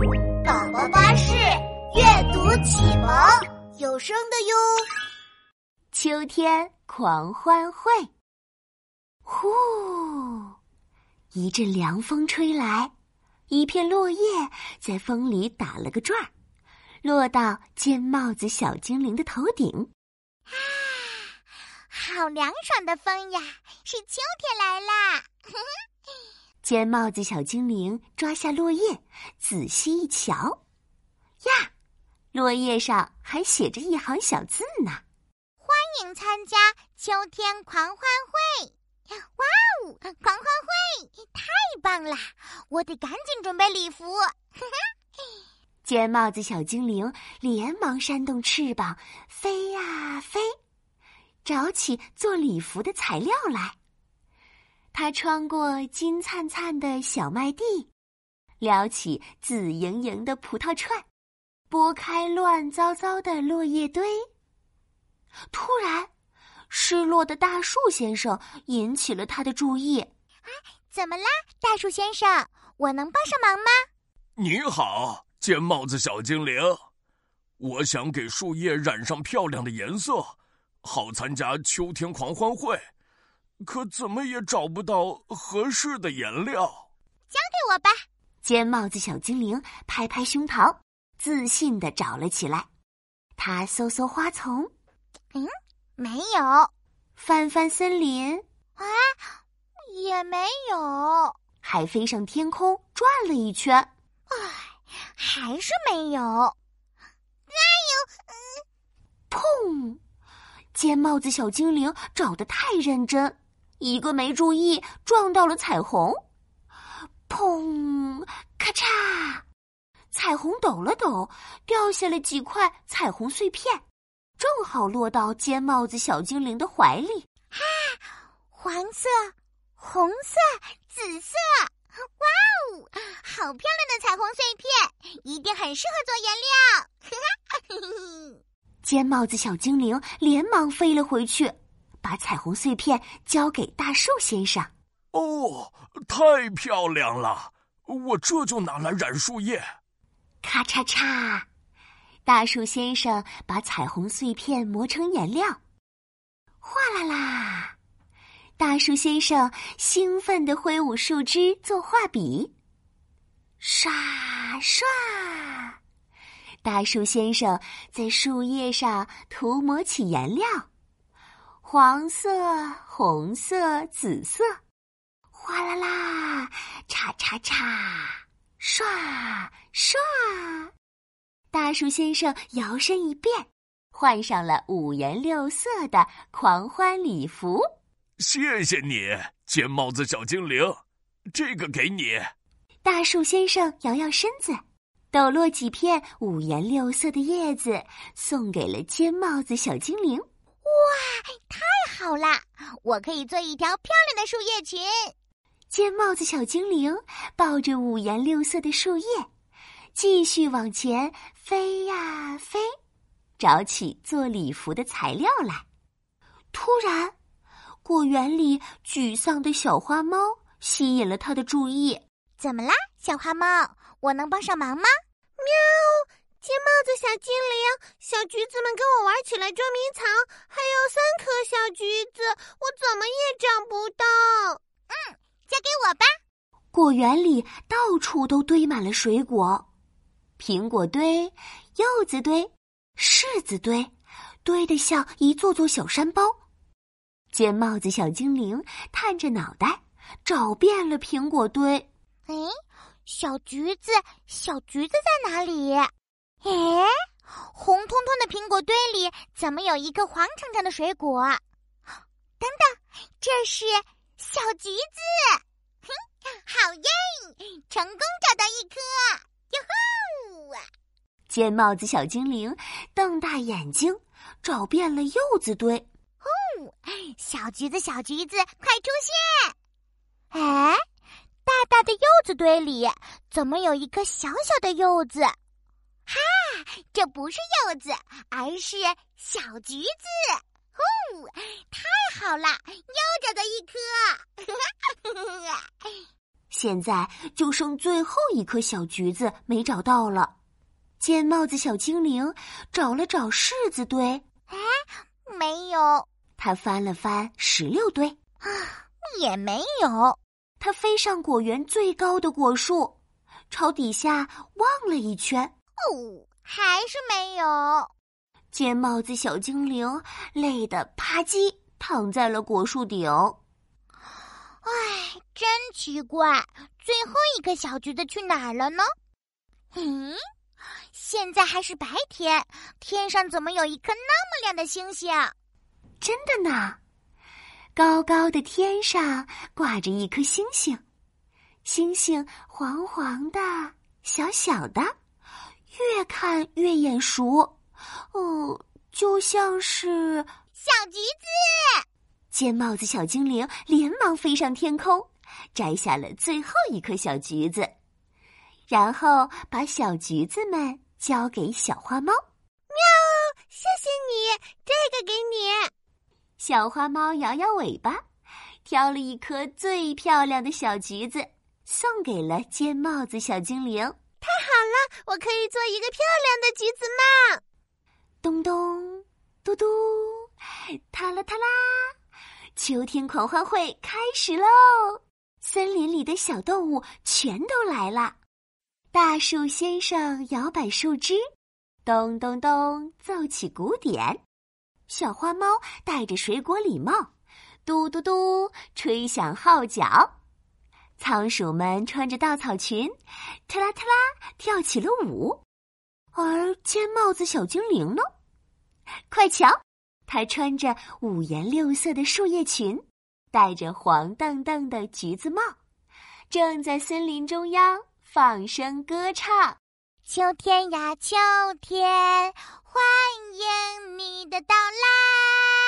宝宝巴士阅读启蒙有声的哟。秋天狂欢会，呼，一阵凉风吹来，一片落叶在风里打了个转儿，落到尖帽子小精灵的头顶。啊，好凉爽的风呀！是秋天来啦！尖帽子小精灵抓下落叶，仔细一瞧，呀，落叶上还写着一行小字呢：“欢迎参加秋天狂欢会！”哇哦，狂欢会太棒了！我得赶紧准备礼服。尖帽子小精灵连忙扇动翅膀，飞呀飞，找起做礼服的材料来。他穿过金灿灿的小麦地，撩起紫莹莹的葡萄串，拨开乱糟糟的落叶堆。突然，失落的大树先生引起了他的注意。啊，怎么啦，大树先生？我能帮上忙吗？你好，尖帽子小精灵。我想给树叶染上漂亮的颜色，好参加秋天狂欢会。可怎么也找不到合适的颜料，交给我吧！尖帽子小精灵拍拍胸膛，自信的找了起来。他搜搜花丛，嗯，没有；翻翻森林，啊，也没有；还飞上天空转了一圈，唉，还是没有。哎呦，砰！尖帽子小精灵找的太认真。一个没注意，撞到了彩虹，砰！咔嚓！彩虹抖了抖，掉下了几块彩虹碎片，正好落到尖帽子小精灵的怀里。哈！黄色、红色、紫色，哇哦！好漂亮的彩虹碎片，一定很适合做颜料。呵 呵尖帽子小精灵连忙飞了回去。把彩虹碎片交给大树先生。哦，太漂亮了！我这就拿来染树叶。咔嚓嚓，大树先生把彩虹碎片磨成颜料。哗啦啦，大树先生兴奋地挥舞树枝做画笔。刷刷，大树先生在树叶上涂抹起颜料。黄色、红色、紫色，哗啦啦，叉叉叉，唰唰。大树先生摇身一变，换上了五颜六色的狂欢礼服。谢谢你，尖帽子小精灵，这个给你。大树先生摇摇身子，抖落几片五颜六色的叶子，送给了尖帽子小精灵。哇，太好啦！我可以做一条漂亮的树叶裙。尖帽子小精灵抱着五颜六色的树叶，继续往前飞呀飞，找起做礼服的材料来。突然，果园里沮丧的小花猫吸引了他的注意。怎么啦，小花猫？我能帮上忙吗？喵。尖帽子小精灵，小橘子们跟我玩起来捉迷藏，还有三颗小橘子，我怎么也找不到。嗯，交给我吧。果园里到处都堆满了水果，苹果堆、柚子堆、柿子堆，堆得像一座座小山包。尖帽子小精灵探着脑袋，找遍了苹果堆。哎，小橘子，小橘子在哪里？哎，红彤彤的苹果堆里怎么有一个黄澄澄的水果？等等，这是小橘子！哼，好耶，成功找到一颗！哟吼！尖帽子小精灵瞪大眼睛，找遍了柚子堆。哦，小橘子，小橘子，快出现！哎，大大的柚子堆里怎么有一颗小小的柚子？哈，这不是柚子，而是小橘子。哦，太好了，又找到一颗！现在就剩最后一颗小橘子没找到了。尖帽子小精灵找了找柿子堆，哎，没有。他翻了翻石榴堆，啊，也没有。他飞上果园最高的果树，朝底下望了一圈，哦，还是没有。尖帽子小精灵累得啪叽躺在了果树顶。唉，真奇怪，最后一个小橘子去哪儿了呢？嗯。现在还是白天，天上怎么有一颗那么亮的星星？真的呢，高高的天上挂着一颗星星，星星黄黄的、小小的，越看越眼熟。哦，就像是小橘子。尖帽子小精灵连忙飞上天空，摘下了最后一颗小橘子。然后把小橘子们交给小花猫。喵，谢谢你，这个给你。小花猫摇摇尾巴，挑了一颗最漂亮的小橘子，送给了尖帽子小精灵。好了，我可以做一个漂亮的橘子帽。咚咚，嘟嘟，塔啦塔啦，秋天狂欢会开始喽！森林里的小动物全都来了。大树先生摇摆树枝，咚咚咚奏起鼓点。小花猫戴着水果礼帽，嘟嘟嘟吹响号角。仓鼠们穿着稻草裙特拉特拉跳起了舞。而尖帽子小精灵呢？快瞧他穿着五颜六色的树叶裙戴着黄澄澄的橘子帽正在森林中央放声歌唱。秋天呀秋天欢迎你的到来。